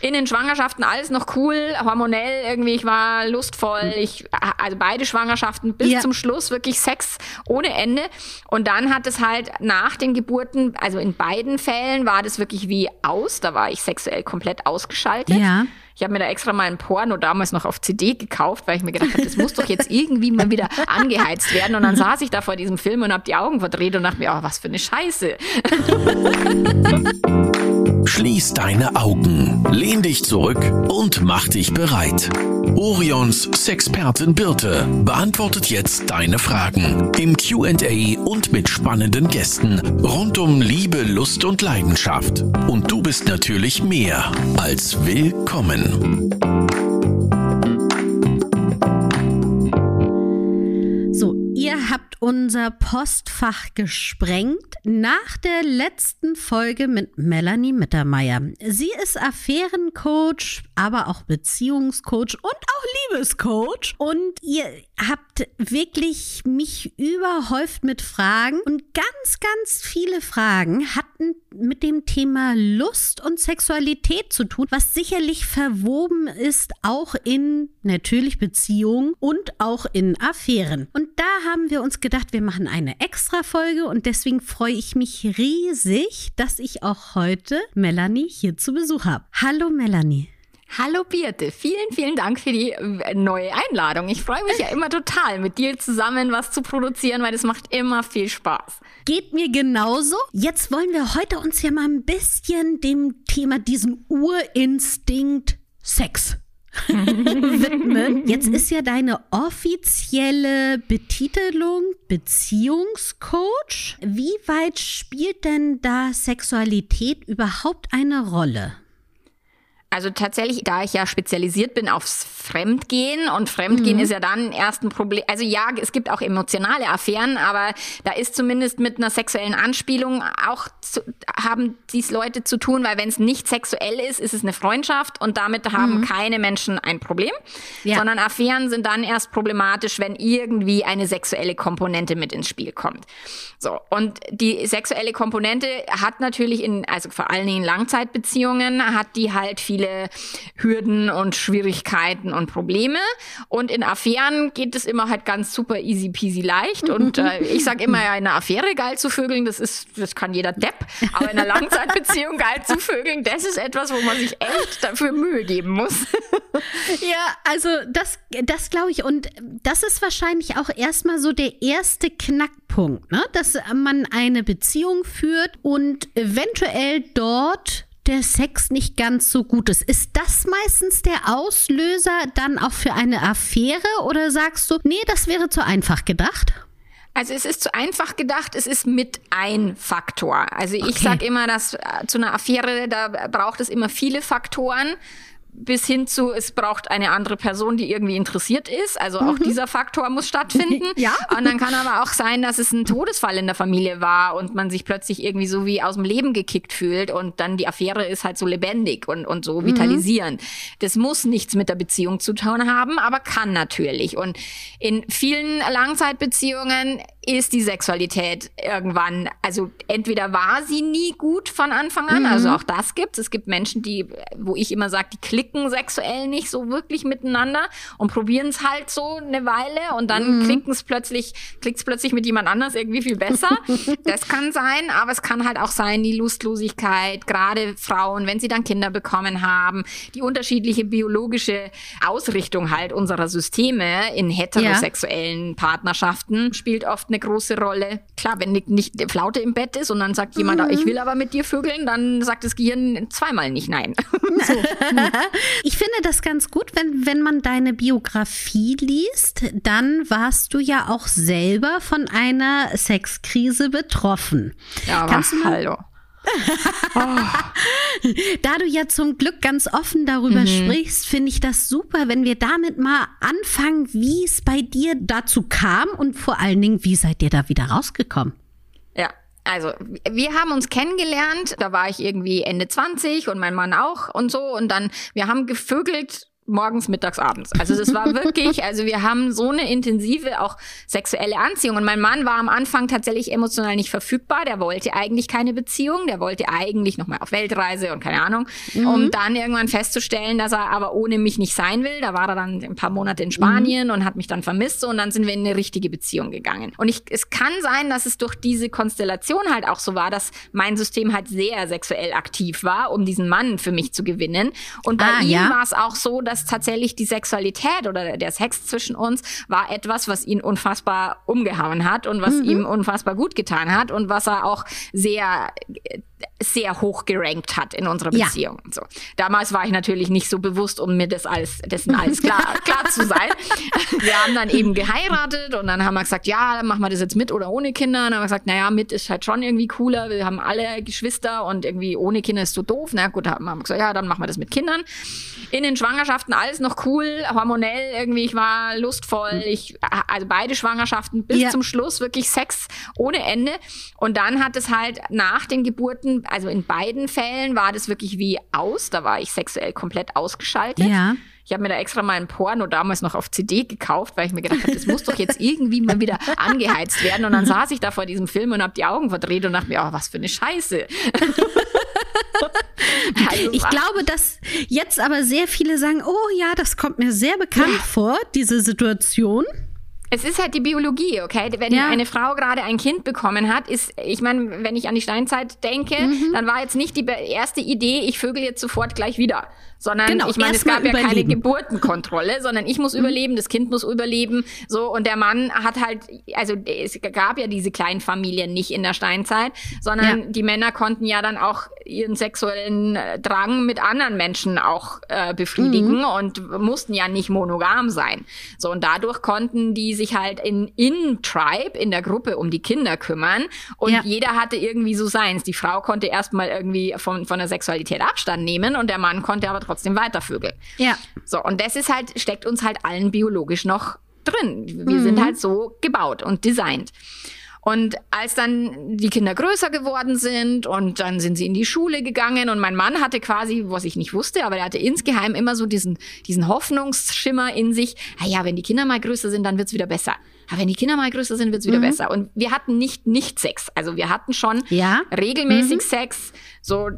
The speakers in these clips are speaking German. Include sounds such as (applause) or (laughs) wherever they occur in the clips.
In den Schwangerschaften alles noch cool, hormonell irgendwie, ich war lustvoll, ich, also beide Schwangerschaften bis ja. zum Schluss wirklich Sex ohne Ende. Und dann hat es halt nach den Geburten, also in beiden Fällen war das wirklich wie aus, da war ich sexuell komplett ausgeschaltet. Ja. Ich habe mir da extra mal ein Porno damals noch auf CD gekauft, weil ich mir gedacht habe, das muss doch jetzt irgendwie mal wieder angeheizt werden. Und dann (laughs) saß ich da vor diesem Film und habe die Augen verdreht und dachte mir, oh, was für eine Scheiße. Schließ deine Augen, lehn dich zurück und mach dich bereit. Orions Sexpertin Birte beantwortet jetzt deine Fragen im QA und mit spannenden Gästen rund um Liebe, Lust und Leidenschaft. Und du bist natürlich mehr als willkommen. So, ihr habt unser Postfach gesprengt nach der letzten Folge mit Melanie Mittermeier. Sie ist Affärencoach, aber auch Beziehungscoach und auch Liebescoach. Und ihr habt wirklich mich überhäuft mit Fragen. Und ganz, ganz viele Fragen hatten mit dem Thema Lust und Sexualität zu tun, was sicherlich verwoben ist, auch in natürlich Beziehungen und auch in Affären. Und da haben wir uns gedacht, wir machen eine extra Folge und deswegen freue ich mich riesig, dass ich auch heute Melanie hier zu Besuch habe. Hallo Melanie. Hallo Birte, vielen, vielen Dank für die äh, neue Einladung. Ich freue mich ja immer total, mit dir zusammen was zu produzieren, weil das macht immer viel Spaß. Geht mir genauso. Jetzt wollen wir heute uns ja mal ein bisschen dem Thema diesen Urinstinkt Sex widmen. Jetzt ist ja deine offizielle Betitelung Beziehungscoach. Wie weit spielt denn da Sexualität überhaupt eine Rolle? Also tatsächlich, da ich ja spezialisiert bin aufs Fremdgehen und Fremdgehen mhm. ist ja dann erst ein Problem. Also ja, es gibt auch emotionale Affären, aber da ist zumindest mit einer sexuellen Anspielung auch zu, haben dies Leute zu tun, weil wenn es nicht sexuell ist, ist es eine Freundschaft und damit haben mhm. keine Menschen ein Problem, ja. sondern Affären sind dann erst problematisch, wenn irgendwie eine sexuelle Komponente mit ins Spiel kommt. So und die sexuelle Komponente hat natürlich in also vor allen Dingen Langzeitbeziehungen hat die halt viel viele Hürden und Schwierigkeiten und Probleme. Und in Affären geht es immer halt ganz super easy peasy leicht. Und äh, (laughs) ich sage immer, ja, in einer Affäre geil zu vögeln, das ist, das kann jeder Depp. Aber in einer Langzeitbeziehung (laughs) geil zu vögeln, das ist etwas, wo man sich echt dafür Mühe geben muss. (laughs) ja, also das, das glaube ich. Und das ist wahrscheinlich auch erstmal so der erste Knackpunkt, ne? dass man eine Beziehung führt und eventuell dort der Sex nicht ganz so gut ist. Ist das meistens der Auslöser dann auch für eine Affäre oder sagst du, nee, das wäre zu einfach gedacht? Also es ist zu einfach gedacht, es ist mit ein Faktor. Also ich okay. sage immer, dass äh, zu einer Affäre, da braucht es immer viele Faktoren bis hin zu, es braucht eine andere Person, die irgendwie interessiert ist. Also auch mhm. dieser Faktor muss stattfinden. (laughs) ja. Und dann kann aber auch sein, dass es ein Todesfall in der Familie war und man sich plötzlich irgendwie so wie aus dem Leben gekickt fühlt und dann die Affäre ist halt so lebendig und, und so mhm. vitalisierend. Mhm. Das muss nichts mit der Beziehung zu tun haben, aber kann natürlich. Und in vielen Langzeitbeziehungen ist die Sexualität irgendwann, also entweder war sie nie gut von Anfang an, also mhm. also auch das gibt's. Es gibt Menschen, die, wo ich immer sage, die klicken sexuell nicht so wirklich miteinander und probieren es halt so eine Weile und dann mhm. klicken es plötzlich, klickt's plötzlich mit jemand anders irgendwie viel besser. (laughs) das kann sein, aber es kann halt auch sein, die Lustlosigkeit, gerade Frauen, wenn sie dann Kinder bekommen haben, die unterschiedliche biologische Ausrichtung halt unserer Systeme in heterosexuellen ja. Partnerschaften spielt oft eine große Rolle. Klar, wenn nicht Flaute im Bett ist und dann sagt jemand, mhm. ich will aber mit dir vögeln, dann sagt das Gehirn zweimal nicht nein. (laughs) so. Ich finde das ganz gut, wenn, wenn man deine Biografie liest, dann warst du ja auch selber von einer Sexkrise betroffen. Ja, aber Kannst du mal, hallo. Da du ja zum Glück ganz offen darüber mhm. sprichst, finde ich das super, wenn wir damit mal anfangen, wie es bei dir dazu kam und vor allen Dingen, wie seid ihr da wieder rausgekommen? Ja, also, wir haben uns kennengelernt, da war ich irgendwie Ende 20 und mein Mann auch und so und dann, wir haben gevögelt morgens, mittags, abends. Also das war wirklich, (laughs) also wir haben so eine intensive auch sexuelle Anziehung. Und mein Mann war am Anfang tatsächlich emotional nicht verfügbar. Der wollte eigentlich keine Beziehung. Der wollte eigentlich nochmal auf Weltreise und keine Ahnung. Mhm. Um dann irgendwann festzustellen, dass er aber ohne mich nicht sein will. Da war er dann ein paar Monate in Spanien mhm. und hat mich dann vermisst. Und dann sind wir in eine richtige Beziehung gegangen. Und ich, es kann sein, dass es durch diese Konstellation halt auch so war, dass mein System halt sehr sexuell aktiv war, um diesen Mann für mich zu gewinnen. Und bei ah, ihm ja? war es auch so, dass tatsächlich die Sexualität oder der Sex zwischen uns war etwas, was ihn unfassbar umgehauen hat und was mhm. ihm unfassbar gut getan hat und was er auch sehr sehr hoch gerankt hat in unserer Beziehung. Ja. So. Damals war ich natürlich nicht so bewusst, um mir das alles, dessen alles klar, (laughs) klar zu sein. Wir haben dann eben geheiratet und dann haben wir gesagt, ja, dann machen wir das jetzt mit oder ohne Kinder. Und dann haben wir gesagt, naja, mit ist halt schon irgendwie cooler. Wir haben alle Geschwister und irgendwie ohne Kinder ist so doof. Na gut, haben wir gesagt, ja, dann machen wir das mit Kindern. In den Schwangerschaften alles noch cool, hormonell irgendwie, ich war lustvoll. Ich, also beide Schwangerschaften bis ja. zum Schluss wirklich Sex ohne Ende. Und dann hat es halt nach den Geburten also in beiden Fällen war das wirklich wie aus. Da war ich sexuell komplett ausgeschaltet. Ja. Ich habe mir da extra mal ein Porno damals noch auf CD gekauft, weil ich mir gedacht habe, das muss doch jetzt irgendwie mal wieder (laughs) angeheizt werden. Und dann saß ich da vor diesem Film und habe die Augen verdreht und dachte mir, oh, was für eine Scheiße. (laughs) also ich glaube, dass jetzt aber sehr viele sagen, oh ja, das kommt mir sehr bekannt ja. vor, diese Situation. Es ist halt die Biologie, okay? Wenn ja. eine Frau gerade ein Kind bekommen hat, ist, ich meine, wenn ich an die Steinzeit denke, mhm. dann war jetzt nicht die erste Idee, ich vögel jetzt sofort gleich wieder sondern genau, ich meine, es gab ja keine Geburtenkontrolle, (laughs) sondern ich muss mhm. überleben, das Kind muss überleben, so und der Mann hat halt, also es gab ja diese kleinen Familien nicht in der Steinzeit, sondern ja. die Männer konnten ja dann auch ihren sexuellen äh, Drang mit anderen Menschen auch äh, befriedigen mhm. und mussten ja nicht monogam sein. So und dadurch konnten die sich halt in in Tribe in der Gruppe um die Kinder kümmern und ja. jeder hatte irgendwie so seins. Die Frau konnte erstmal irgendwie von von der Sexualität Abstand nehmen und der Mann konnte aber trotzdem weitervögeln. Ja. So, und das ist halt, steckt uns halt allen biologisch noch drin. Wir mhm. sind halt so gebaut und designt. Und als dann die Kinder größer geworden sind und dann sind sie in die Schule gegangen und mein Mann hatte quasi, was ich nicht wusste, aber er hatte insgeheim immer so diesen, diesen Hoffnungsschimmer in sich, ah ja, wenn die Kinder mal größer sind, dann wird's wieder besser aber wenn die Kinder mal größer sind, wird's wieder mhm. besser. Und wir hatten nicht nicht Sex. Also wir hatten schon ja. regelmäßig mhm. Sex, so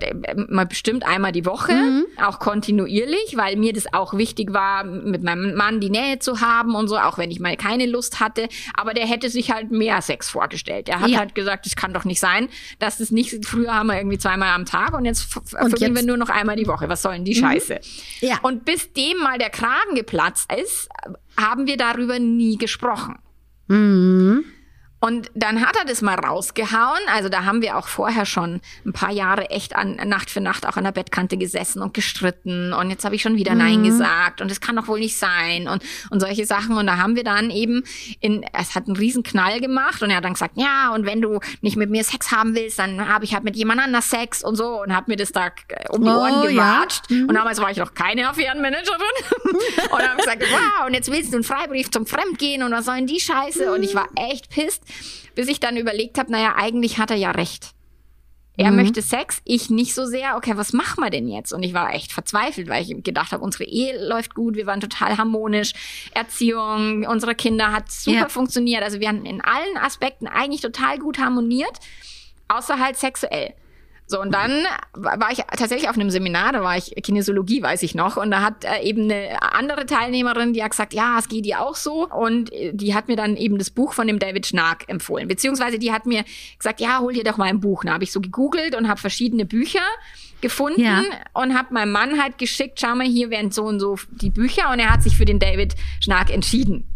mal bestimmt einmal die Woche, mhm. auch kontinuierlich, weil mir das auch wichtig war, mit meinem Mann die Nähe zu haben und so, auch wenn ich mal keine Lust hatte. Aber der hätte sich halt mehr Sex vorgestellt. Er hat ja. halt gesagt, es kann doch nicht sein, dass es nicht, früher haben wir irgendwie zweimal am Tag und jetzt verfügen wir nur noch einmal die Woche. Was sollen die mhm. Scheiße? Ja. Und bis dem mal der Kragen geplatzt ist, haben wir darüber nie gesprochen. Mhm. Und dann hat er das mal rausgehauen. Also da haben wir auch vorher schon ein paar Jahre echt an Nacht für Nacht auch an der Bettkante gesessen und gestritten. Und jetzt habe ich schon wieder mhm. Nein gesagt. Und es kann doch wohl nicht sein. Und, und solche Sachen. Und da haben wir dann eben in, es hat einen riesen Knall gemacht. Und er hat dann gesagt, ja, und wenn du nicht mit mir Sex haben willst, dann habe ich halt mit jemand anders Sex und so. Und hat mir das da um die Ohren oh, gewatscht. Ja. Mhm. Und damals war ich noch keine Affärenmanagerin. (laughs) und habe gesagt, wow, und jetzt willst du einen Freibrief zum Fremdgehen und was soll denn die Scheiße? Und ich war echt pisst bis ich dann überlegt habe, naja, eigentlich hat er ja recht. Er mhm. möchte Sex, ich nicht so sehr. Okay, was machen wir denn jetzt? Und ich war echt verzweifelt, weil ich gedacht habe, unsere Ehe läuft gut, wir waren total harmonisch, Erziehung, unsere Kinder hat super ja. funktioniert. Also wir haben in allen Aspekten eigentlich total gut harmoniert, außer halt sexuell. So, und dann war ich tatsächlich auf einem Seminar, da war ich Kinesiologie, weiß ich noch, und da hat äh, eben eine andere Teilnehmerin, die hat gesagt, ja, es geht dir auch so. Und äh, die hat mir dann eben das Buch von dem David Schnark empfohlen. Beziehungsweise die hat mir gesagt, ja, hol dir doch mal ein Buch. Da habe ich so gegoogelt und habe verschiedene Bücher gefunden ja. und habe meinem Mann halt geschickt, schau mal, hier wären so und so die Bücher. Und er hat sich für den David Schnark entschieden.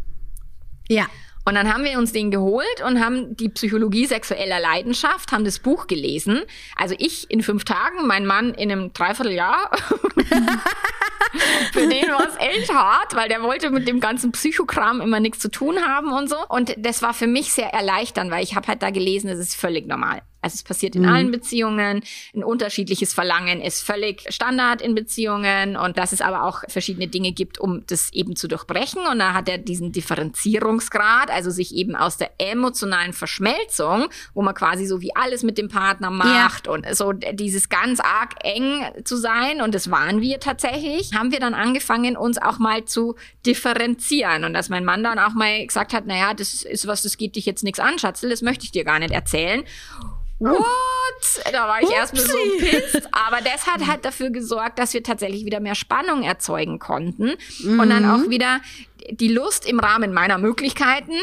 Ja. Und dann haben wir uns den geholt und haben die Psychologie sexueller Leidenschaft, haben das Buch gelesen. Also ich in fünf Tagen, mein Mann in einem Dreivierteljahr. (laughs) (laughs) Für den war es echt hart, weil der wollte mit dem ganzen Psychokram immer nichts zu tun haben und so. Und das war für mich sehr erleichternd, weil ich habe halt da gelesen, es ist völlig normal. Also es passiert in mhm. allen Beziehungen. Ein unterschiedliches Verlangen ist völlig Standard in Beziehungen und dass es aber auch verschiedene Dinge gibt, um das eben zu durchbrechen. Und da hat er diesen Differenzierungsgrad, also sich eben aus der emotionalen Verschmelzung, wo man quasi so wie alles mit dem Partner macht ja. und so dieses ganz arg eng zu sein und das waren wir tatsächlich, haben wir dann angefangen, uns auch mal zu differenzieren und dass mein Mann dann auch mal gesagt hat, naja, das ist was, das geht dich jetzt nichts an, Schatzel, das möchte ich dir gar nicht erzählen. What? Da war ich erstmal so pissed. Aber das hat halt dafür gesorgt, dass wir tatsächlich wieder mehr Spannung erzeugen konnten. Mhm. Und dann mhm. auch wieder die Lust im Rahmen meiner Möglichkeiten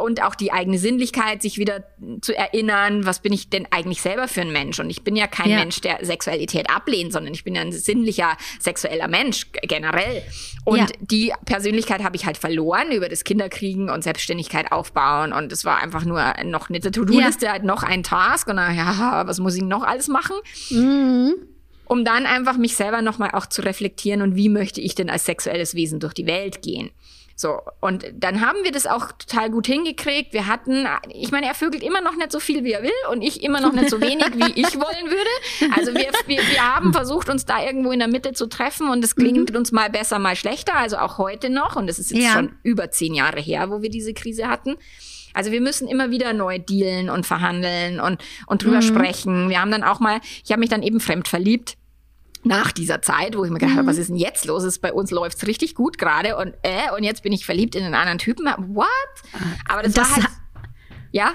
und auch die eigene Sinnlichkeit, sich wieder zu erinnern, was bin ich denn eigentlich selber für ein Mensch? Und ich bin ja kein ja. Mensch, der Sexualität ablehnt, sondern ich bin ja ein sinnlicher, sexueller Mensch generell. Und ja. die Persönlichkeit habe ich halt verloren über das Kinderkriegen und Selbstständigkeit aufbauen. Und es war einfach nur noch eine To-Do-Liste, ja. halt noch ein Task. Und dann, ja, was muss ich noch alles machen? Mhm um dann einfach mich selber nochmal auch zu reflektieren und wie möchte ich denn als sexuelles Wesen durch die Welt gehen. So, und dann haben wir das auch total gut hingekriegt. Wir hatten, ich meine, er vögelt immer noch nicht so viel, wie er will und ich immer noch nicht so wenig, wie ich (laughs) wollen würde. Also wir, wir, wir haben versucht, uns da irgendwo in der Mitte zu treffen und es klingt mhm. uns mal besser, mal schlechter, also auch heute noch. Und das ist jetzt ja. schon über zehn Jahre her, wo wir diese Krise hatten. Also wir müssen immer wieder neu dealen und verhandeln und, und drüber mhm. sprechen. Wir haben dann auch mal, ich habe mich dann eben fremd verliebt nach dieser Zeit, wo ich mir gedacht habe, mhm. was ist denn jetzt los? Ist bei uns läuft's richtig gut gerade und äh, und jetzt bin ich verliebt in einen anderen Typen. What? Aber das, das war halt, ja.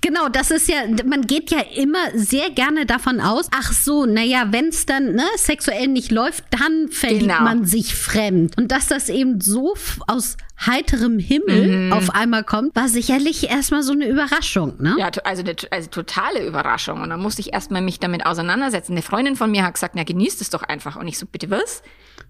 Genau, das ist ja, man geht ja immer sehr gerne davon aus, ach so, naja, wenn es dann ne, sexuell nicht läuft, dann verliebt genau. man sich fremd. Und dass das eben so aus heiterem Himmel mhm. auf einmal kommt, war sicherlich erstmal so eine Überraschung, ne? Ja, also, eine, also totale Überraschung. Und dann musste ich erstmal mich damit auseinandersetzen. Eine Freundin von mir hat gesagt, na genießt es doch einfach. Und ich so, bitte was?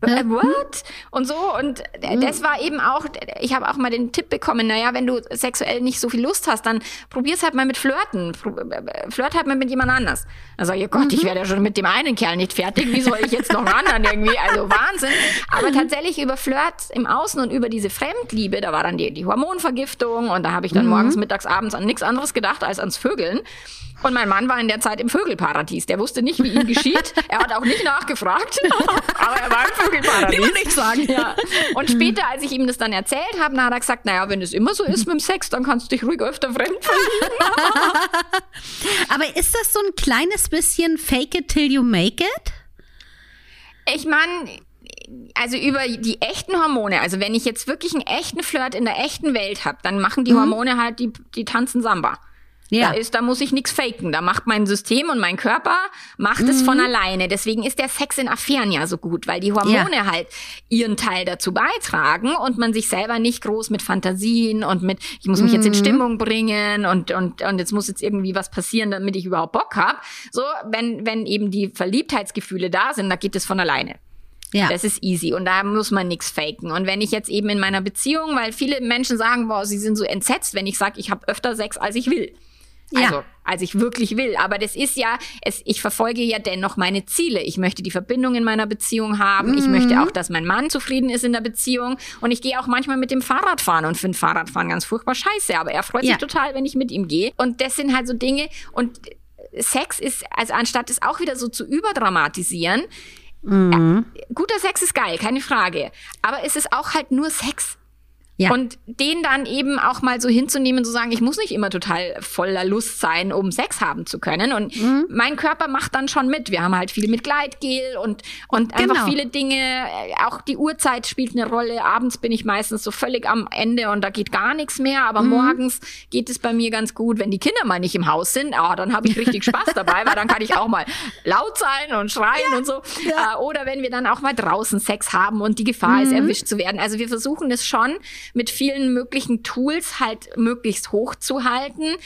Äh, what? Und so. Und mhm. das war eben auch, ich habe auch mal den Tipp bekommen, naja, wenn du sexuell nicht so viel Lust hast, dann probier's halt mal mit Flirten. Flirt halt mal mit jemand anders. Ich, oh Gott, mhm. ich werde ja schon mit dem einen Kerl nicht fertig. Wie soll ich jetzt noch anderen irgendwie? Also Wahnsinn. Aber tatsächlich über Flirt im Außen und über diese Fremdliebe, da war dann die, die Hormonvergiftung und da habe ich dann mhm. morgens, mittags, abends an nichts anderes gedacht als ans Vögeln. Und mein Mann war in der Zeit im Vögelparadies. Der wusste nicht, wie ihm geschieht. er hat auch nicht nachgefragt, (laughs) aber er war im Vögelparadies. (laughs) Will nicht sagen. Ja. Und später, als ich ihm das dann erzählt habe, hat er gesagt, naja, wenn es immer so ist mit dem Sex, dann kannst du dich ruhig öfter fremd (laughs) aber ist das so ein kleines bisschen fake it till you make it? Ich meine, also über die echten Hormone, also wenn ich jetzt wirklich einen echten Flirt in der echten Welt habe, dann machen die mhm. Hormone halt, die, die tanzen Samba. Ja. Da, ist, da muss ich nichts faken. Da macht mein System und mein Körper macht mhm. es von alleine. Deswegen ist der Sex in Affären ja so gut, weil die Hormone ja. halt ihren Teil dazu beitragen und man sich selber nicht groß mit Fantasien und mit, ich muss mich mhm. jetzt in mhm. Stimmung bringen und, und, und jetzt muss jetzt irgendwie was passieren, damit ich überhaupt Bock hab. So, wenn, wenn eben die Verliebtheitsgefühle da sind, da geht es von alleine. Ja. Das ist easy und da muss man nichts faken. Und wenn ich jetzt eben in meiner Beziehung, weil viele Menschen sagen, boah, sie sind so entsetzt, wenn ich sage, ich habe öfter Sex, als ich will. Also, ja. als ich wirklich will. Aber das ist ja, es, ich verfolge ja dennoch meine Ziele. Ich möchte die Verbindung in meiner Beziehung haben. Mhm. Ich möchte auch, dass mein Mann zufrieden ist in der Beziehung. Und ich gehe auch manchmal mit dem Fahrrad fahren und finde Fahrradfahren ganz furchtbar scheiße. Aber er freut ja. sich total, wenn ich mit ihm gehe. Und das sind halt so Dinge. Und Sex ist, also anstatt es auch wieder so zu überdramatisieren, Mhm. Ja, guter Sex ist geil, keine Frage. Aber es ist auch halt nur Sex. Ja. Und den dann eben auch mal so hinzunehmen, zu sagen, ich muss nicht immer total voller Lust sein, um Sex haben zu können. Und mhm. mein Körper macht dann schon mit. Wir haben halt viel mit Gleitgel und, und genau. einfach viele Dinge. Auch die Uhrzeit spielt eine Rolle. Abends bin ich meistens so völlig am Ende und da geht gar nichts mehr. Aber mhm. morgens geht es bei mir ganz gut, wenn die Kinder mal nicht im Haus sind. Ah, dann habe ich richtig Spaß dabei, weil dann kann ich auch mal laut sein und schreien ja. und so. Ja. Äh, oder wenn wir dann auch mal draußen Sex haben und die Gefahr mhm. ist, erwischt zu werden. Also wir versuchen es schon mit vielen möglichen Tools halt möglichst hoch zu halten.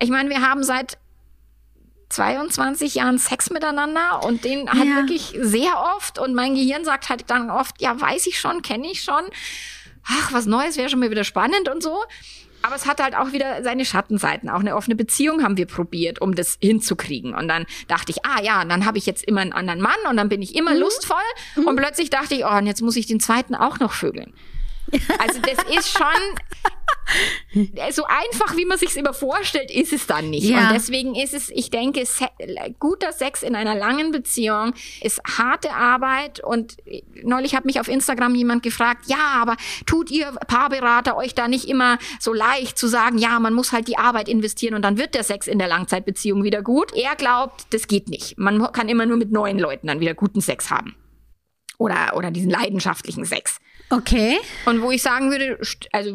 Ich meine, wir haben seit 22 Jahren Sex miteinander und den halt ja. wirklich sehr oft und mein Gehirn sagt halt dann oft, ja, weiß ich schon, kenne ich schon. Ach, was Neues wäre schon mal wieder spannend und so. Aber es hat halt auch wieder seine Schattenseiten. Auch eine offene Beziehung haben wir probiert, um das hinzukriegen. Und dann dachte ich, ah ja, dann habe ich jetzt immer einen anderen Mann und dann bin ich immer mhm. lustvoll. Mhm. Und plötzlich dachte ich, oh, und jetzt muss ich den zweiten auch noch vögeln. Also das ist schon so einfach, wie man sich immer vorstellt, ist es dann nicht. Ja. Und deswegen ist es, ich denke, se guter Sex in einer langen Beziehung ist harte Arbeit. Und neulich hat mich auf Instagram jemand gefragt, ja, aber tut ihr Paarberater euch da nicht immer so leicht zu sagen, ja, man muss halt die Arbeit investieren und dann wird der Sex in der Langzeitbeziehung wieder gut. Er glaubt, das geht nicht. Man kann immer nur mit neuen Leuten dann wieder guten Sex haben. Oder, oder diesen leidenschaftlichen Sex. Okay. Und wo ich sagen würde, also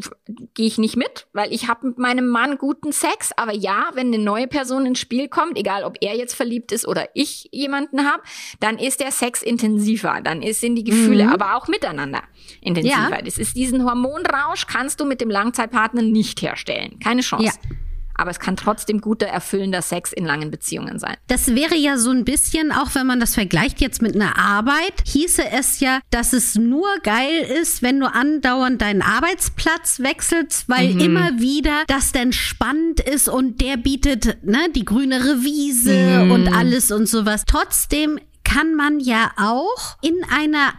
gehe ich nicht mit, weil ich habe mit meinem Mann guten Sex, aber ja, wenn eine neue Person ins Spiel kommt, egal ob er jetzt verliebt ist oder ich jemanden habe, dann ist der Sex intensiver, dann sind die Gefühle aber auch miteinander intensiver. Ja. Das ist diesen Hormonrausch kannst du mit dem Langzeitpartner nicht herstellen, keine Chance. Ja. Aber es kann trotzdem guter, erfüllender Sex in langen Beziehungen sein. Das wäre ja so ein bisschen, auch wenn man das vergleicht jetzt mit einer Arbeit, hieße es ja, dass es nur geil ist, wenn du andauernd deinen Arbeitsplatz wechselst, weil Mhm. immer wieder das dann spannend ist und der bietet ne, die grünere Wiese Mhm. und alles und sowas. Trotzdem kann man ja auch in einer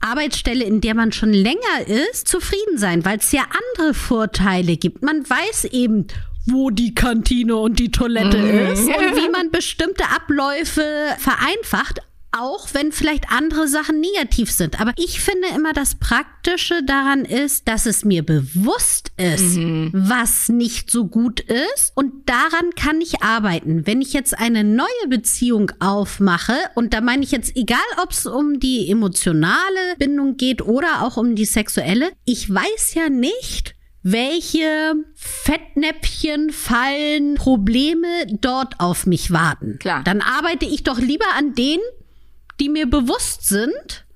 Arbeitsstelle, in der man schon länger ist, zufrieden sein, weil es ja andere Vorteile gibt. Man weiß eben, wo die Kantine und die Toilette ist und (laughs) wie man bestimmte Abläufe vereinfacht. Auch wenn vielleicht andere Sachen negativ sind. Aber ich finde immer, das Praktische daran ist, dass es mir bewusst ist, was nicht so gut ist. Und daran kann ich arbeiten. Wenn ich jetzt eine neue Beziehung aufmache, und da meine ich jetzt, egal ob es um die emotionale Bindung geht oder auch um die sexuelle, ich weiß ja nicht, welche Fettnäpfchen, Fallen, Probleme dort auf mich warten. Klar. Dann arbeite ich doch lieber an denen, die mir bewusst sind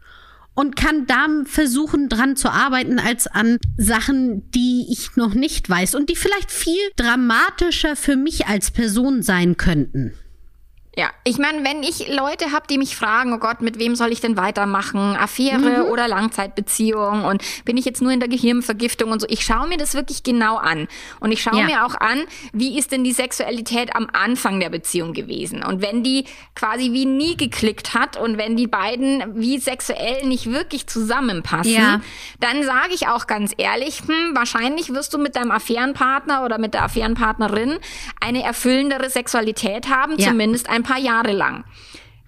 und kann da versuchen, dran zu arbeiten, als an Sachen, die ich noch nicht weiß und die vielleicht viel dramatischer für mich als Person sein könnten. Ja, ich meine, wenn ich Leute habe, die mich fragen, oh Gott, mit wem soll ich denn weitermachen? Affäre oder Langzeitbeziehung? Und bin ich jetzt nur in der Gehirnvergiftung und so? Ich schaue mir das wirklich genau an. Und ich schaue Ja. mir auch an, wie ist denn die Sexualität am Anfang der Beziehung gewesen? Und wenn die quasi wie nie geklickt hat und wenn die beiden wie sexuell nicht wirklich zusammenpassen, Ja. dann sage ich auch ganz ehrlich, hm, wahrscheinlich wirst du mit deinem Affärenpartner oder mit der Affärenpartnerin eine erfüllendere Sexualität haben, Ja. zumindest ein paar Jahre lang.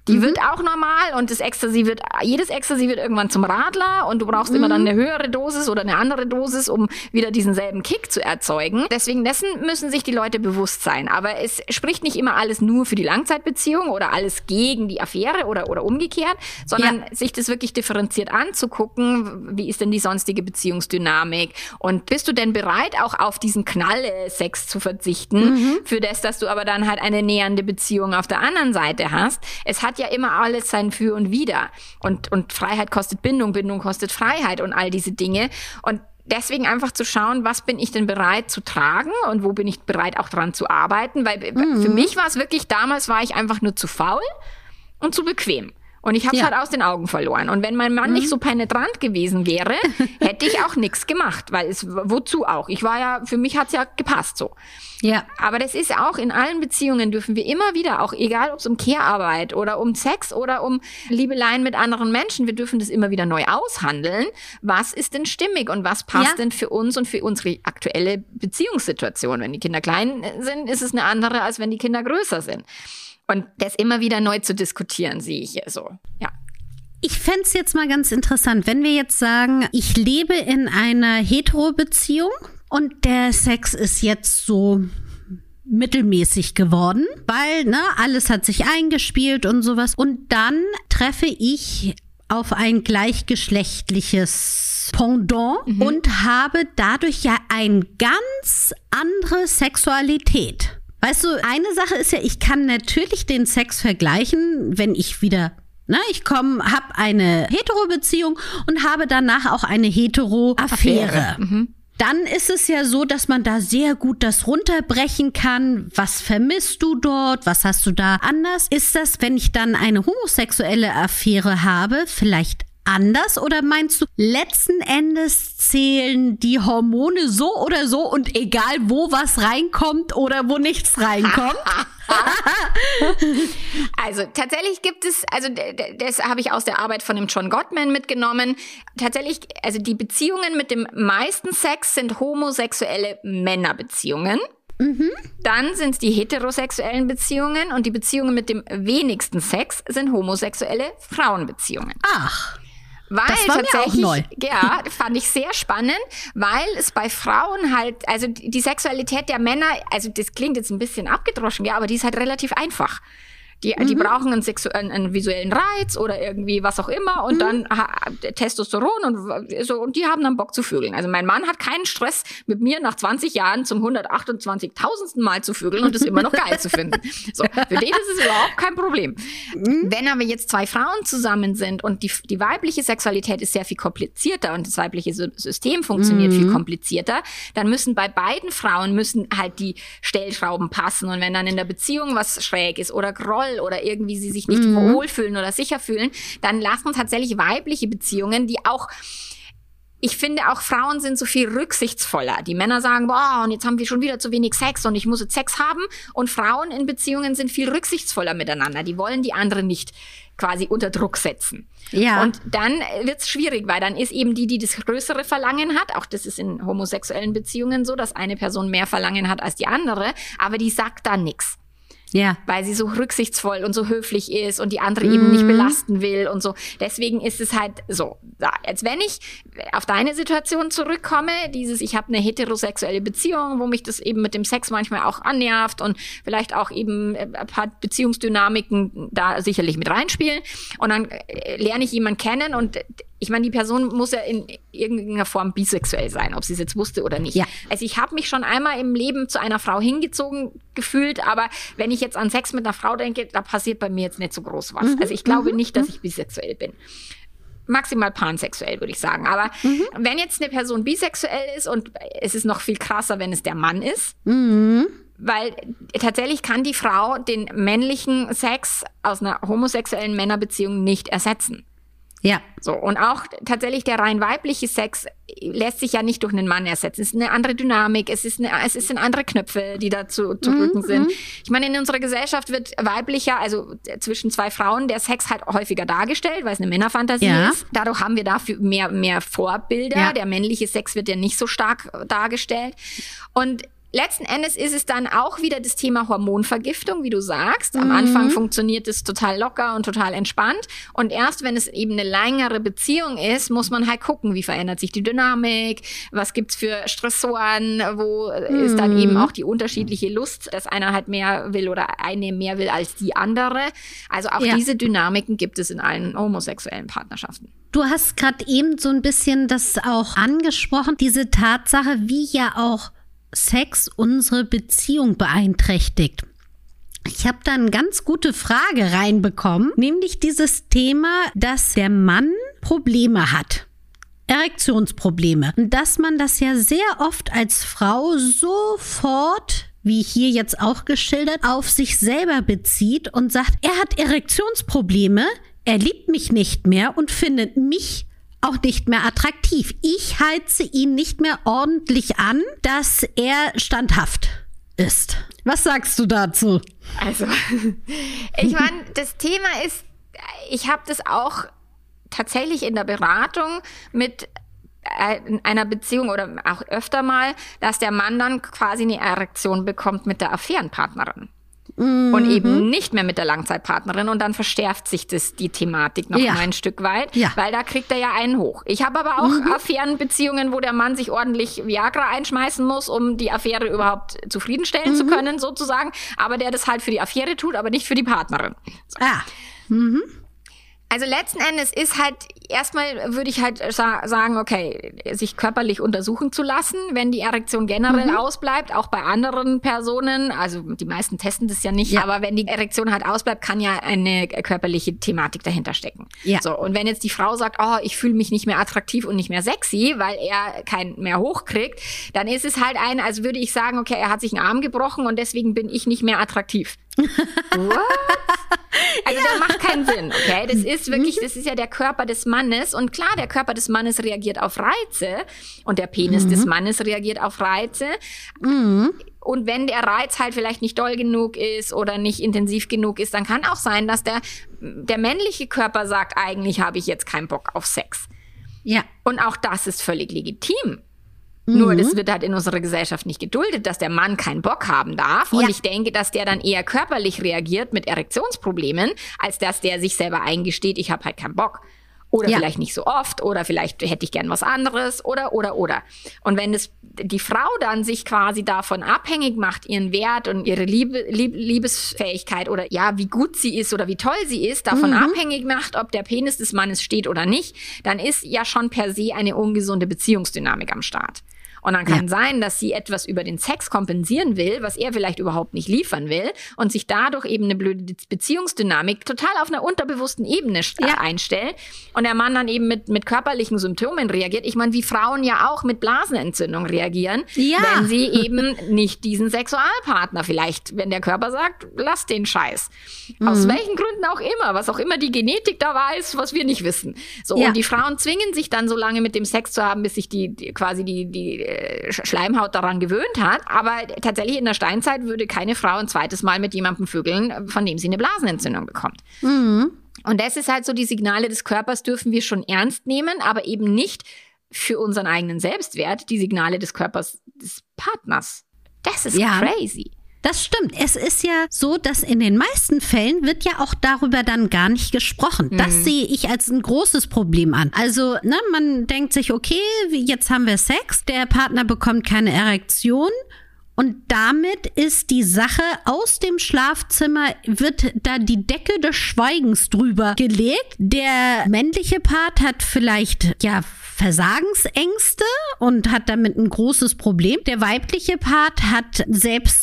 Die Mhm. wird auch normal und das Ecstasy wird, jedes Ecstasy wird irgendwann zum Radler und du brauchst immer dann Mhm. eine höhere Dosis oder eine andere Dosis, um wieder diesen selben Kick zu erzeugen. Deswegen dessen müssen sich die Leute bewusst sein. Aber es spricht nicht immer alles nur für die Langzeitbeziehung oder alles gegen die Affäre oder, oder umgekehrt, sondern Ja. sich das wirklich differenziert anzugucken. Wie ist denn die sonstige Beziehungsdynamik? Und bist du denn bereit, auch auf diesen Knalle-Sex zu verzichten, für das, dass du aber dann halt eine nähernde Beziehung auf der anderen Seite hast? Es hat ja immer alles sein Für und Wider. Und, und Freiheit kostet Bindung, Bindung kostet Freiheit und all diese Dinge. Und deswegen einfach zu schauen, was bin ich denn bereit zu tragen und wo bin ich bereit auch dran zu arbeiten, weil für mich war es wirklich, damals war ich einfach nur zu faul und zu bequem. Und ich habe es Ja. halt aus den Augen verloren. Und wenn mein Mann nicht so penetrant gewesen wäre, (laughs) hätte ich auch nichts gemacht, weil es wozu auch? Ich war ja, für mich hat's ja gepasst so. Ja. Aber das ist auch in allen Beziehungen dürfen wir immer wieder, auch egal ob es um Care-Arbeit oder um Sex oder um Liebeleien mit anderen Menschen, wir dürfen das immer wieder neu aushandeln. Was ist denn stimmig und was passt Ja. denn für uns und für unsere aktuelle Beziehungssituation? Wenn die Kinder klein sind, ist es eine andere, als wenn die Kinder größer sind. Und das immer wieder neu zu diskutieren, sehe ich hier so. Ja. Ich fänd's jetzt mal ganz interessant, wenn wir jetzt sagen, ich lebe in einer Hetero-Beziehung und der Sex ist jetzt so mittelmäßig geworden, weil ne, alles hat sich eingespielt und sowas. Und dann treffe ich auf ein gleichgeschlechtliches Pendant und habe dadurch ja eine ganz andere Sexualität. Weißt du, eine Sache ist ja, ich kann natürlich den Sex vergleichen, wenn ich wieder Ne, ich komme, habe eine Hetero-Beziehung und habe danach auch eine Hetero-Affäre. Dann ist es ja so, dass man da sehr gut das runterbrechen kann. Was vermisst du dort? Was hast du da anders? Ist das, wenn ich dann eine homosexuelle Affäre habe, vielleicht anders oder meinst du, letzten Endes zählen die Hormone so oder so und egal wo was reinkommt oder wo nichts reinkommt? (laughs) also tatsächlich gibt es, also das habe ich aus der Arbeit von dem John Gottman mitgenommen. Tatsächlich, also die Beziehungen mit dem meisten Sex sind homosexuelle Männerbeziehungen. Mhm. Dann sind es die heterosexuellen Beziehungen und die Beziehungen mit dem wenigsten Sex sind homosexuelle Frauenbeziehungen. Ach. Weil das war tatsächlich, mir auch neu. ja, fand ich sehr spannend, weil es bei Frauen halt, also die Sexualität der Männer, also das klingt jetzt ein bisschen abgedroschen, ja, aber die ist halt relativ einfach. Die, mhm. die brauchen einen, Sexu einen, visuellen Reiz oder irgendwie was auch immer und mhm. dann ha, Testosteron und so und die haben dann Bock zu vögeln. Also mein Mann hat keinen Stress mit mir nach 20 Jahren zum 128.000. Mal zu vögeln und es immer noch geil zu finden. So, für den ist es überhaupt kein Problem. Mhm. Wenn aber jetzt zwei Frauen zusammen sind und die, die weibliche Sexualität ist sehr viel komplizierter und das weibliche System funktioniert viel mhm. komplizierter, dann müssen bei beiden Frauen müssen halt die Stellschrauben passen und wenn dann in der Beziehung was schräg ist oder Groll toll oder irgendwie sie sich nicht mhm. wohlfühlen oder sicher fühlen, dann lassen tatsächlich weibliche Beziehungen, die auch ich finde auch Frauen sind so viel rücksichtsvoller. Die Männer sagen, boah, und jetzt haben wir schon wieder zu wenig Sex und ich muss jetzt Sex haben. Und Frauen in Beziehungen sind viel rücksichtsvoller miteinander. Die wollen die andere nicht quasi unter Druck setzen. Ja. Und dann wird's schwierig, weil dann ist eben die, die das größere Verlangen hat, auch das ist in homosexuellen Beziehungen so, dass eine Person mehr Verlangen hat als die andere, aber die sagt da nichts. Ja. Weil sie so rücksichtsvoll und so höflich ist und die andere mhm. eben nicht mhm. belasten will und so. Deswegen ist es halt so. Jetzt wenn ich auf deine Situation zurückkomme, dieses, ich habe eine heterosexuelle Beziehung, wo mich das eben mit dem Sex manchmal auch annervt und vielleicht auch eben äh, ein paar Beziehungsdynamiken da sicherlich mit reinspielen. Und dann äh, lerne ich jemanden kennen und ich meine, die Person muss ja in irgendeiner Form bisexuell sein, ob sie es jetzt wusste oder nicht. Ja. Also ich habe mich schon einmal im Leben zu einer Frau hingezogen gefühlt, aber wenn ich jetzt an Sex mit einer Frau denke, da passiert bei mir jetzt nicht so groß was. Mhm. Also ich glaube mhm. nicht, dass mhm. ich bisexuell bin maximal pansexuell, würde ich sagen. Aber mhm. wenn jetzt eine Person bisexuell ist und es ist noch viel krasser, wenn es der Mann ist, mhm. weil tatsächlich kann die Frau den männlichen Sex aus einer homosexuellen Männerbeziehung nicht ersetzen. Ja. So, und auch tatsächlich der rein weibliche Sex lässt sich ja nicht durch einen Mann ersetzen. Es ist eine andere Dynamik, es ist, eine, es sind andere Knöpfe, die da zu, zu drücken mhm. sind. Ich meine, in unserer Gesellschaft wird weiblicher, also zwischen zwei Frauen, der Sex halt häufiger dargestellt, weil es eine Männerfantasie ja. ist. Dadurch haben wir dafür mehr, mehr Vorbilder. Ja. Der männliche Sex wird ja nicht so stark dargestellt. Und letzten Endes ist es dann auch wieder das Thema Hormonvergiftung, wie du sagst. Am mhm. Anfang funktioniert es total locker und total entspannt. Und erst wenn es eben eine längere Beziehung ist, muss man halt gucken, wie verändert sich die Dynamik, was gibt's für Stressoren, wo mhm. ist dann eben auch die unterschiedliche Lust, dass einer halt mehr will oder eine mehr will als die andere. Also auch ja. diese Dynamiken gibt es in allen homosexuellen Partnerschaften. Du hast gerade eben so ein bisschen das auch angesprochen, diese Tatsache, wie ja auch Sex unsere Beziehung beeinträchtigt? Ich habe da eine ganz gute Frage reinbekommen, nämlich dieses Thema, dass der Mann Probleme hat. Erektionsprobleme. Und dass man das ja sehr oft als Frau sofort wie hier jetzt auch geschildert, auf sich selber bezieht und sagt, er hat Erektionsprobleme, er liebt mich nicht mehr und findet mich auch nicht mehr attraktiv. Ich heize ihn nicht mehr ordentlich an, dass er standhaft ist. Was sagst du dazu? Also, (laughs) ich meine, das Thema ist, ich habe das auch tatsächlich in der Beratung mit äh, einer Beziehung oder auch öfter mal, dass der Mann dann quasi eine Erektion bekommt mit der Affärenpartnerin. Mhm. Und eben nicht mehr mit der Langzeitpartnerin und dann verstärkt sich das die Thematik noch ja. ein Stück weit, ja. weil da kriegt er ja einen hoch. Ich habe aber auch mhm. Affärenbeziehungen, wo der Mann sich ordentlich Viagra einschmeißen muss, um die Affäre überhaupt zufriedenstellen mhm. zu können, sozusagen, aber der das halt für die Affäre tut, aber nicht für die Partnerin. So. Ah. Mhm. Also letzten Endes ist halt, erstmal würde ich halt sa sagen, okay, sich körperlich untersuchen zu lassen, wenn die Erektion generell mhm. ausbleibt, auch bei anderen Personen, also die meisten testen das ja nicht, ja. aber wenn die Erektion halt ausbleibt, kann ja eine körperliche Thematik dahinter stecken. Ja. So, und wenn jetzt die Frau sagt, oh, ich fühle mich nicht mehr attraktiv und nicht mehr sexy, weil er keinen mehr hochkriegt, dann ist es halt ein, als würde ich sagen, okay, er hat sich einen Arm gebrochen und deswegen bin ich nicht mehr attraktiv. (laughs) What? (laughs) Also ja. das macht keinen Sinn, okay? Das ist wirklich, das ist ja der Körper des Mannes und klar, der Körper des Mannes reagiert auf Reize und der Penis mhm. des Mannes reagiert auf Reize. Mhm. Und wenn der Reiz halt vielleicht nicht doll genug ist oder nicht intensiv genug ist, dann kann auch sein, dass der, der männliche Körper sagt, eigentlich habe ich jetzt keinen Bock auf Sex. Ja. Und auch das ist völlig legitim. Mhm. Nur das wird halt in unserer Gesellschaft nicht geduldet, dass der Mann keinen Bock haben darf. Und ja. ich denke, dass der dann eher körperlich reagiert mit Erektionsproblemen, als dass der sich selber eingesteht, ich habe halt keinen Bock. Oder ja. vielleicht nicht so oft oder vielleicht hätte ich gern was anderes oder oder oder. Und wenn es die Frau dann sich quasi davon abhängig macht, ihren Wert und ihre Liebe, Lieb, Liebesfähigkeit oder ja, wie gut sie ist oder wie toll sie ist, davon mhm. abhängig macht, ob der Penis des Mannes steht oder nicht, dann ist ja schon per se eine ungesunde Beziehungsdynamik am Start. Und dann kann ja. sein, dass sie etwas über den Sex kompensieren will, was er vielleicht überhaupt nicht liefern will und sich dadurch eben eine blöde Beziehungsdynamik total auf einer unterbewussten Ebene ja. einstellt und der Mann dann eben mit, mit körperlichen Symptomen reagiert. Ich meine, wie Frauen ja auch mit Blasenentzündung reagieren, ja. wenn sie (laughs) eben nicht diesen Sexualpartner vielleicht, wenn der Körper sagt, lass den Scheiß. Mhm. Aus welchen Gründen auch immer, was auch immer die Genetik da weiß, was wir nicht wissen. So, und die Frauen zwingen sich dann so lange mit dem Sex zu haben, bis sich die, die quasi die, die Schleimhaut daran gewöhnt hat. Aber tatsächlich in der Steinzeit würde keine Frau ein zweites Mal mit jemandem vögeln, von dem sie eine Blasenentzündung bekommt. Mhm. Und das ist halt so, die Signale des Körpers dürfen wir schon ernst nehmen, aber eben nicht für unseren eigenen Selbstwert, die Signale des Körpers des Partners. Das ist ja. crazy. Das stimmt. Es ist ja so, dass in den meisten Fällen wird ja auch darüber dann gar nicht gesprochen. Das mhm. sehe ich als ein großes Problem an. Also, ne, man denkt sich, okay, jetzt haben wir Sex, der Partner bekommt keine Erektion. Und damit ist die Sache aus dem Schlafzimmer, wird da die Decke des Schweigens drüber gelegt. Der männliche Part hat vielleicht, ja, Versagensängste und hat damit ein großes Problem. Der weibliche Part hat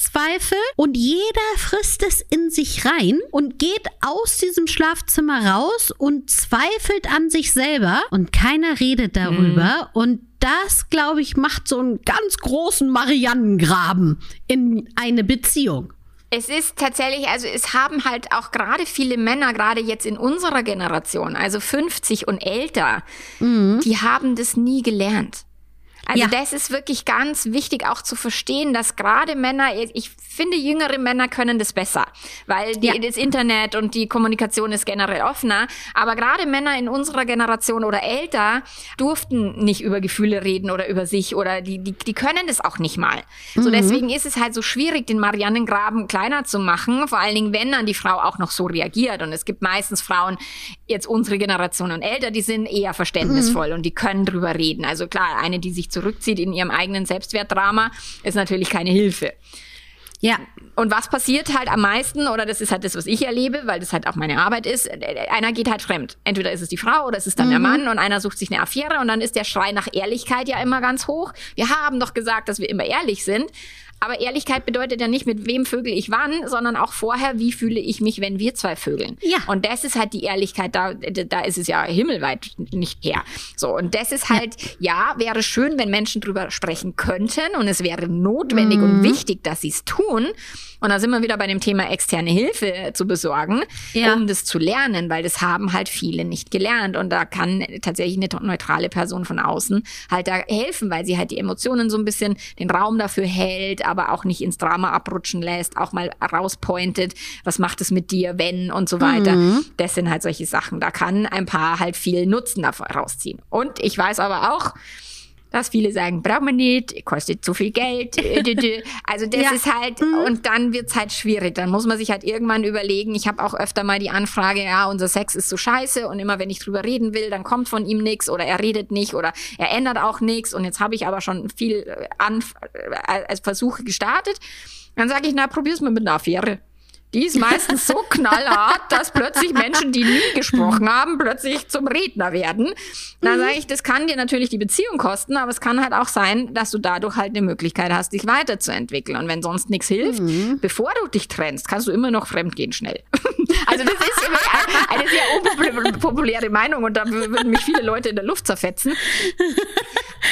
Selbstzweifel und jeder frisst es in sich rein und geht aus diesem Schlafzimmer raus und zweifelt an sich selber und keiner redet darüber mhm. und das, glaube ich, macht so einen ganz großen Mariannengraben in eine Beziehung. Es ist tatsächlich, also es haben halt auch gerade viele Männer, gerade jetzt in unserer Generation, also 50 und älter, mhm. die haben das nie gelernt. Also ja. das ist wirklich ganz wichtig auch zu verstehen, dass gerade Männer, ich finde, jüngere Männer können das besser, weil die, ja. das Internet und die Kommunikation ist generell offener. Aber gerade Männer in unserer Generation oder älter durften nicht über Gefühle reden oder über sich oder die, die, die können das auch nicht mal. Mhm. So deswegen ist es halt so schwierig, den Mariannengraben kleiner zu machen, vor allen Dingen, wenn dann die Frau auch noch so reagiert. Und es gibt meistens Frauen, jetzt unsere Generation und älter, die sind eher verständnisvoll mhm. und die können drüber reden. Also klar, eine, die sich zurückzieht in ihrem eigenen Selbstwertdrama, ist natürlich keine Hilfe. Ja. Und was passiert halt am meisten, oder das ist halt das, was ich erlebe, weil das halt auch meine Arbeit ist, einer geht halt fremd. Entweder ist es die Frau oder ist es dann mhm. der Mann und einer sucht sich eine Affäre und dann ist der Schrei nach Ehrlichkeit ja immer ganz hoch. Wir haben doch gesagt, dass wir immer ehrlich sind. Aber Ehrlichkeit bedeutet ja nicht, mit wem vögel ich wann, sondern auch vorher, wie fühle ich mich, wenn wir zwei vögeln. Ja. Und das ist halt die Ehrlichkeit, da, da ist es ja himmelweit nicht her. So, und das ist halt, ja, ja wäre schön, wenn Menschen drüber sprechen könnten und es wäre notwendig mhm. und wichtig, dass sie es tun. Und da sind wir wieder bei dem Thema externe Hilfe zu besorgen, ja. um das zu lernen, weil das haben halt viele nicht gelernt. Und da kann tatsächlich eine neutrale Person von außen halt da helfen, weil sie halt die Emotionen so ein bisschen den Raum dafür hält, aber auch nicht ins Drama abrutschen lässt, auch mal rauspointet, was macht es mit dir, wenn und so weiter. Mhm. Das sind halt solche Sachen. Da kann ein Paar halt viel Nutzen davon rausziehen. Und ich weiß aber auch, dass viele sagen, braucht man nicht, kostet zu viel Geld. (laughs) Also das ja. ist halt, mhm. und dann wird's halt schwierig. Dann muss man sich halt irgendwann überlegen, ich habe auch öfter mal die Anfrage, ja, unser Sex ist so scheiße und immer wenn ich drüber reden will, dann kommt von ihm nichts oder er redet nicht oder er ändert auch nichts und jetzt habe ich aber schon viel äh, an, äh, als Versuche gestartet. Dann sage ich, na, probier's mal mit einer Affäre. Die ist meistens so knallhart, dass plötzlich Menschen, die nie gesprochen haben, plötzlich zum Redner werden. Da mhm. sage ich, das kann dir natürlich die Beziehung kosten, aber es kann halt auch sein, dass du dadurch halt eine Möglichkeit hast, dich weiterzuentwickeln. Und wenn sonst nichts hilft, mhm. bevor du dich trennst, kannst du immer noch fremdgehen schnell. (laughs) also das ist eine sehr unpopuläre Meinung und da würden mich viele Leute in der Luft zerfetzen.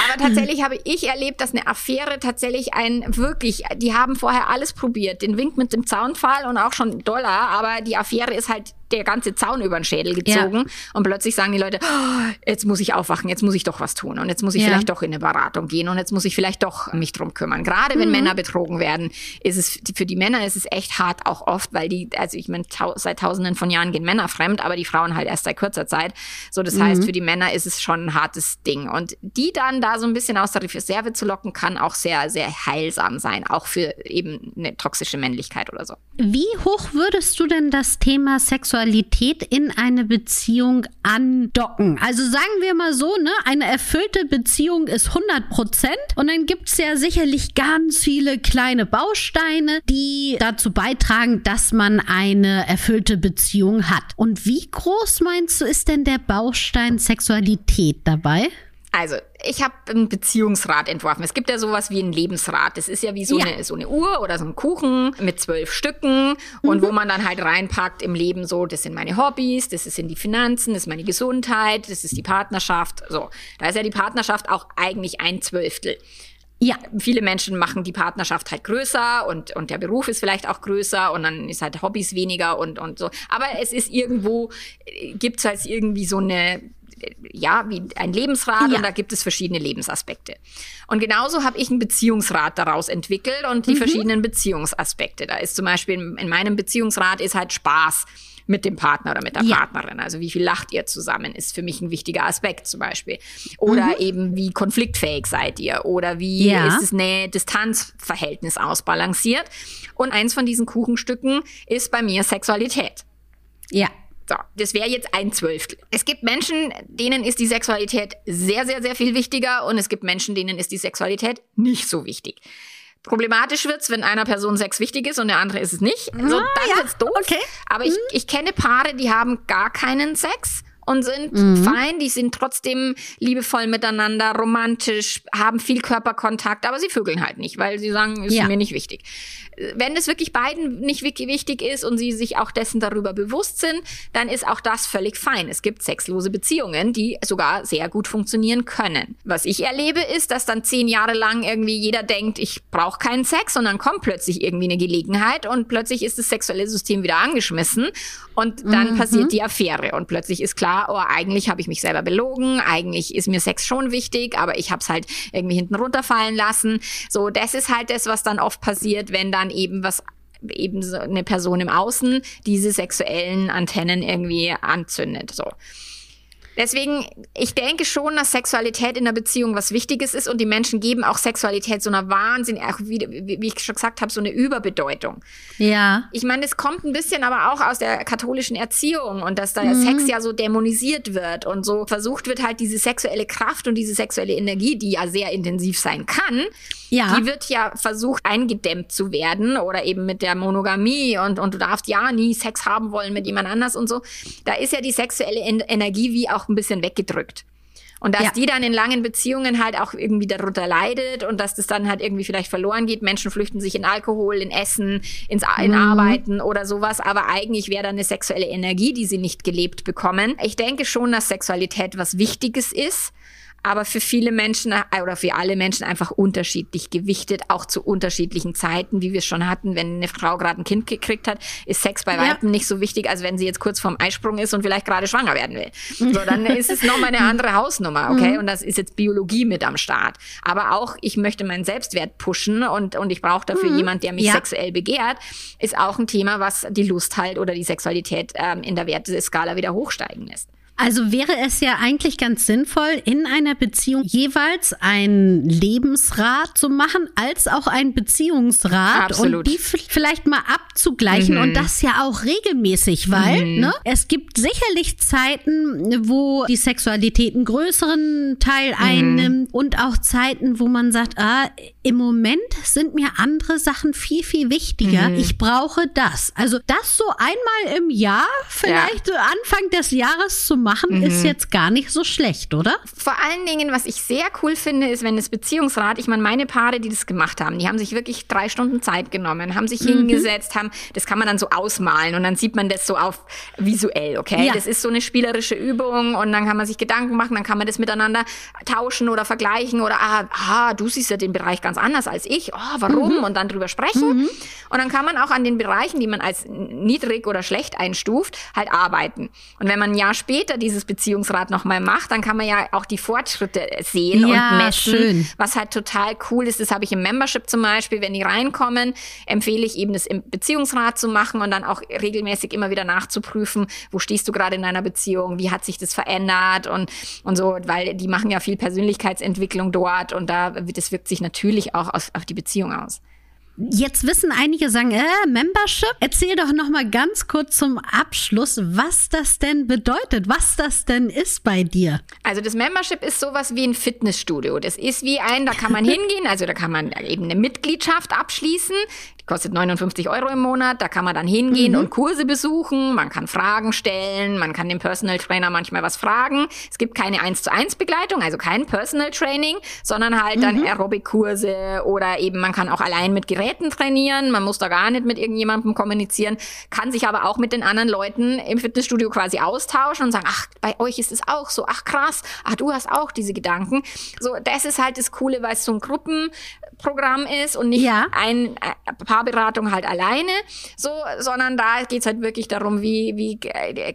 Aber tatsächlich habe ich erlebt, dass eine Affäre tatsächlich ein wirklich, die haben vorher alles probiert. Den Wink mit dem Zaunfall und auch schon Dollar, aber die Affäre ist halt der ganze Zaun über den Schädel gezogen. Ja. Und plötzlich sagen die Leute, oh, jetzt muss ich aufwachen, jetzt muss ich doch was tun. Und jetzt muss ich ja. vielleicht doch in eine Beratung gehen und jetzt muss ich vielleicht doch mich drum kümmern. Gerade wenn mhm. Männer betrogen werden, ist es für die Männer ist es echt hart auch oft, weil die, also ich meine, seit tausenden von Jahren gehen Männer fremd, aber die Frauen halt erst seit kurzer Zeit. So, das mhm. heißt, für die Männer ist es schon ein hartes Ding. Und die dann da so ein bisschen aus der Reserve zu locken, kann auch sehr, sehr heilsam sein, auch für eben eine toxische Männlichkeit oder so. Wie hoch würdest du denn das Thema Sexualität in eine Beziehung andocken? Also sagen wir mal so, ne, eine erfüllte Beziehung ist 100 Prozent und dann gibt es ja sicherlich ganz viele kleine Bausteine, die dazu beitragen, dass man eine erfüllte Beziehung hat. Und wie groß meinst du, ist denn der Baustein Sexualität dabei? Also, ich habe einen Beziehungsrat entworfen. Es gibt ja sowas wie einen Lebensrat. Das ist ja wie so, ja. Eine, so eine Uhr oder so ein Kuchen mit zwölf Stücken mhm. und wo man dann halt reinpackt im Leben so, das sind meine Hobbys, das sind die Finanzen, das ist meine Gesundheit, das ist die Partnerschaft. So, da ist ja die Partnerschaft auch eigentlich ein Zwölftel. Ja, viele Menschen machen die Partnerschaft halt größer und, und der Beruf ist vielleicht auch größer und dann ist halt Hobbys weniger und, und so. Aber es ist irgendwo, äh, gibt's halt irgendwie so eine ja, wie ein Lebensrat ja. und da gibt es verschiedene Lebensaspekte. Und genauso habe ich einen Beziehungsrat daraus entwickelt und die mhm. verschiedenen Beziehungsaspekte. Da ist zum Beispiel in meinem Beziehungsrat ist halt Spaß mit dem Partner oder mit der ja. Partnerin. Also wie viel lacht ihr zusammen, ist für mich ein wichtiger Aspekt zum Beispiel. Oder mhm. eben wie konfliktfähig seid ihr oder wie ja. ist das Nähe-Distanz-Verhältnis ausbalanciert. Und eins von diesen Kuchenstücken ist bei mir Sexualität. Ja. So, das wäre jetzt ein Zwölftel. Es gibt Menschen, denen ist die Sexualität sehr, sehr, sehr viel wichtiger und es gibt Menschen, denen ist die Sexualität nicht so wichtig. Problematisch wird's, wenn einer Person Sex wichtig ist und der andere ist es nicht. So, also, ah, dann ja. wird's doof. Okay. Aber ich, mhm. ich kenne Paare, die haben gar keinen Sex und sind mhm. fein, die sind trotzdem liebevoll miteinander, romantisch, haben viel Körperkontakt, aber sie vögeln halt nicht, weil sie sagen, ist ja. mir nicht wichtig wenn es wirklich beiden nicht wichtig ist und sie sich auch dessen darüber bewusst sind, dann ist auch das völlig fein. Es gibt sexlose Beziehungen, die sogar sehr gut funktionieren können. Was ich erlebe, ist, dass dann zehn Jahre lang irgendwie jeder denkt, ich brauche keinen Sex und dann kommt plötzlich irgendwie eine Gelegenheit und plötzlich ist das sexuelle System wieder angeschmissen und dann mhm. passiert die Affäre und plötzlich ist klar, oh, eigentlich habe ich mich selber belogen, eigentlich ist mir Sex schon wichtig, aber ich habe es halt irgendwie hinten runterfallen lassen. So, das ist halt das, was dann oft passiert, wenn dann eben was eben so eine Person im Außen diese sexuellen Antennen irgendwie anzündet. So. Deswegen, ich denke schon, dass Sexualität in der Beziehung was Wichtiges ist und die Menschen geben auch Sexualität so einer Wahnsinn, auch wie, wie ich schon gesagt habe, so eine Überbedeutung. Ja. Ich meine, es kommt ein bisschen aber auch aus der katholischen Erziehung und dass da mhm. Sex ja so dämonisiert wird und so versucht wird halt diese sexuelle Kraft und diese sexuelle Energie, die ja sehr intensiv sein kann, ja. die wird ja versucht eingedämmt zu werden oder eben mit der Monogamie und, und du darfst ja nie Sex haben wollen mit jemand anders und so. Da ist ja die sexuelle Energie wie auch ein bisschen weggedrückt. Und dass ja. die dann in langen Beziehungen halt auch irgendwie darunter leidet und dass das dann halt irgendwie vielleicht verloren geht. Menschen flüchten sich in Alkohol, in Essen, ins in mhm. Arbeiten oder sowas. Aber eigentlich wäre da eine sexuelle Energie, die sie nicht gelebt bekommen. Ich denke schon, dass Sexualität was Wichtiges ist aber für viele Menschen äh, oder für alle Menschen einfach unterschiedlich gewichtet, auch zu unterschiedlichen Zeiten, wie wir es schon hatten. Wenn eine Frau gerade ein Kind gekriegt hat, ist Sex bei Weitem ja. nicht so wichtig, als wenn sie jetzt kurz vorm Eisprung ist und vielleicht gerade schwanger werden will. So, dann (laughs) ist es nochmal eine andere Hausnummer, okay? Mhm. Und das ist jetzt Biologie mit am Start. Aber auch, ich möchte meinen Selbstwert pushen und, und ich brauche dafür mhm. jemand, der mich ja. sexuell begehrt, ist auch ein Thema, was die Lust halt oder die Sexualität ähm, in der Werteskala wieder hochsteigen lässt. Also wäre es ja eigentlich ganz sinnvoll, in einer Beziehung jeweils einen Lebensrat zu machen, als auch einen Beziehungsrat Absolut. und die vielleicht mal abzugleichen mhm. und das ja auch regelmäßig, weil mhm. ne, es gibt sicherlich Zeiten, wo die Sexualität einen größeren Teil mhm. einnimmt und auch Zeiten, wo man sagt, ah, im Moment sind mir andere Sachen viel, viel wichtiger. Mhm. Ich brauche das. Also das so einmal im Jahr, vielleicht ja. Anfang des Jahres zu machen, mhm. ist jetzt gar nicht so schlecht, oder? Vor allen Dingen, was ich sehr cool finde, ist, wenn das Beziehungsrat, ich meine, meine Paare, die das gemacht haben, die haben sich wirklich drei Stunden Zeit genommen, haben sich mhm. hingesetzt, haben, das kann man dann so ausmalen und dann sieht man das so auf visuell, okay? Ja. Das ist so eine spielerische Übung und dann kann man sich Gedanken machen, dann kann man das miteinander tauschen oder vergleichen oder, ah, ah du siehst ja den Bereich ganz anders als ich, oh, warum? Mhm. Und dann drüber sprechen. Mhm. Und dann kann man auch an den Bereichen, die man als niedrig oder schlecht einstuft, halt arbeiten. Und wenn man ein Jahr später dieses Beziehungsrat nochmal macht, dann kann man ja auch die Fortschritte sehen ja, und messen, schön. was halt total cool ist. Das habe ich im Membership zum Beispiel, wenn die reinkommen, empfehle ich eben das im Beziehungsrat zu machen und dann auch regelmäßig immer wieder nachzuprüfen, wo stehst du gerade in deiner Beziehung, wie hat sich das verändert und, und so, weil die machen ja viel Persönlichkeitsentwicklung dort und da, das wirkt sich natürlich auch auf, auf die Beziehung aus. Jetzt wissen einige sagen, äh, Membership. Erzähl doch noch mal ganz kurz zum Abschluss, was das denn bedeutet, was das denn ist bei dir. Also das Membership ist sowas wie ein Fitnessstudio. Das ist wie ein, da kann man hingehen, also da kann man eben eine Mitgliedschaft abschließen kostet 59 Euro im Monat. Da kann man dann hingehen mhm. und Kurse besuchen. Man kann Fragen stellen. Man kann dem Personal Trainer manchmal was fragen. Es gibt keine 1 zu 1 Begleitung, also kein Personal Training, sondern halt dann mhm. Aerobic-Kurse oder eben man kann auch allein mit Geräten trainieren. Man muss da gar nicht mit irgendjemandem kommunizieren, kann sich aber auch mit den anderen Leuten im Fitnessstudio quasi austauschen und sagen, ach, bei euch ist es auch so. Ach krass, ach, du hast auch diese Gedanken. So, das ist halt das Coole, weil es so ein Gruppenprogramm ist und nicht ja. ein äh, paar Paarberatung halt alleine, so, sondern da geht's halt wirklich darum, wie, wie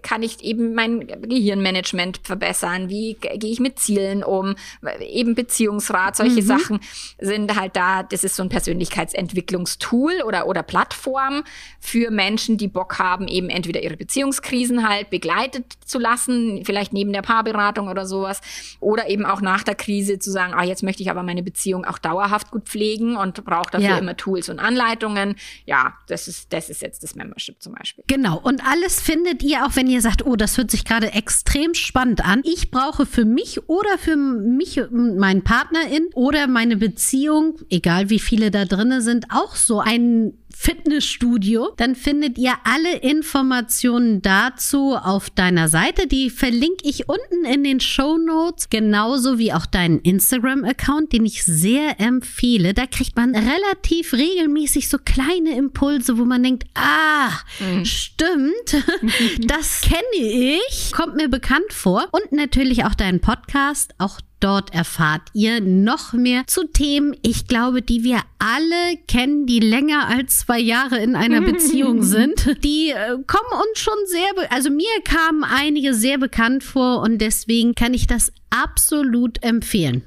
kann ich eben mein Gehirnmanagement verbessern, wie gehe ich mit Zielen um, eben Beziehungsrat, solche mhm. Sachen sind halt da, das ist so ein Persönlichkeitsentwicklungstool oder, oder Plattform für Menschen, die Bock haben, eben entweder ihre Beziehungskrisen halt begleitet zu lassen, vielleicht neben der Paarberatung oder sowas, oder eben auch nach der Krise zu sagen, ah, jetzt möchte ich aber meine Beziehung auch dauerhaft gut pflegen und brauche dafür ja. immer Tools und Anleitungen. Ja, das ist, das ist jetzt das Membership zum Beispiel. Genau. Und alles findet ihr auch, wenn ihr sagt, oh, das hört sich gerade extrem spannend an. Ich brauche für mich oder für mich, meinen Partnerin oder meine Beziehung, egal wie viele da drinnen sind, auch so einen Fitnessstudio, dann findet ihr alle Informationen dazu auf deiner Seite. Die verlinke ich unten in den Show Notes, genauso wie auch deinen Instagram-Account, den ich sehr empfehle. Da kriegt man relativ regelmäßig so kleine Impulse, wo man denkt, ah, mhm. stimmt, (laughs) das kenne ich, kommt mir bekannt vor. Und natürlich auch deinen Podcast, auch Dort erfahrt ihr noch mehr zu Themen, ich glaube, die wir alle kennen, die länger als zwei Jahre in einer (laughs) Beziehung sind. Die äh, kommen uns schon sehr, also mir kamen einige sehr bekannt vor und deswegen kann ich das absolut empfehlen.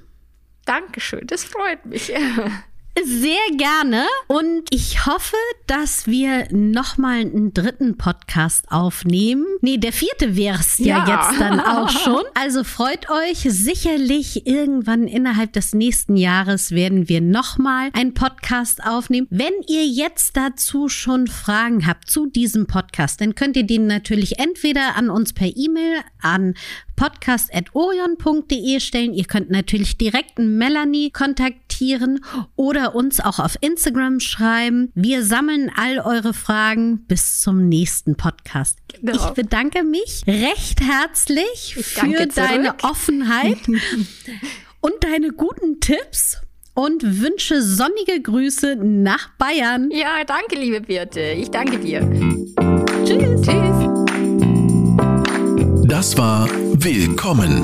Dankeschön, das freut mich. (laughs) Sehr gerne. Und ich hoffe, dass wir nochmal einen dritten Podcast aufnehmen. Nee, der vierte wäre es ja. ja jetzt dann auch schon. Also freut euch. Sicherlich irgendwann innerhalb des nächsten Jahres werden wir nochmal einen Podcast aufnehmen. Wenn ihr jetzt dazu schon Fragen habt zu diesem Podcast, dann könnt ihr den natürlich entweder an uns per E-Mail an podcast.orion.de stellen. Ihr könnt natürlich direkt Melanie kontaktieren oder uns auch auf Instagram schreiben. Wir sammeln all eure Fragen bis zum nächsten Podcast. Genau. Ich bedanke mich recht herzlich für deine Offenheit (laughs) und deine guten Tipps und wünsche sonnige Grüße nach Bayern. Ja, danke, liebe Birte. Ich danke dir. Tschüss. Tschüss. Das war Willkommen,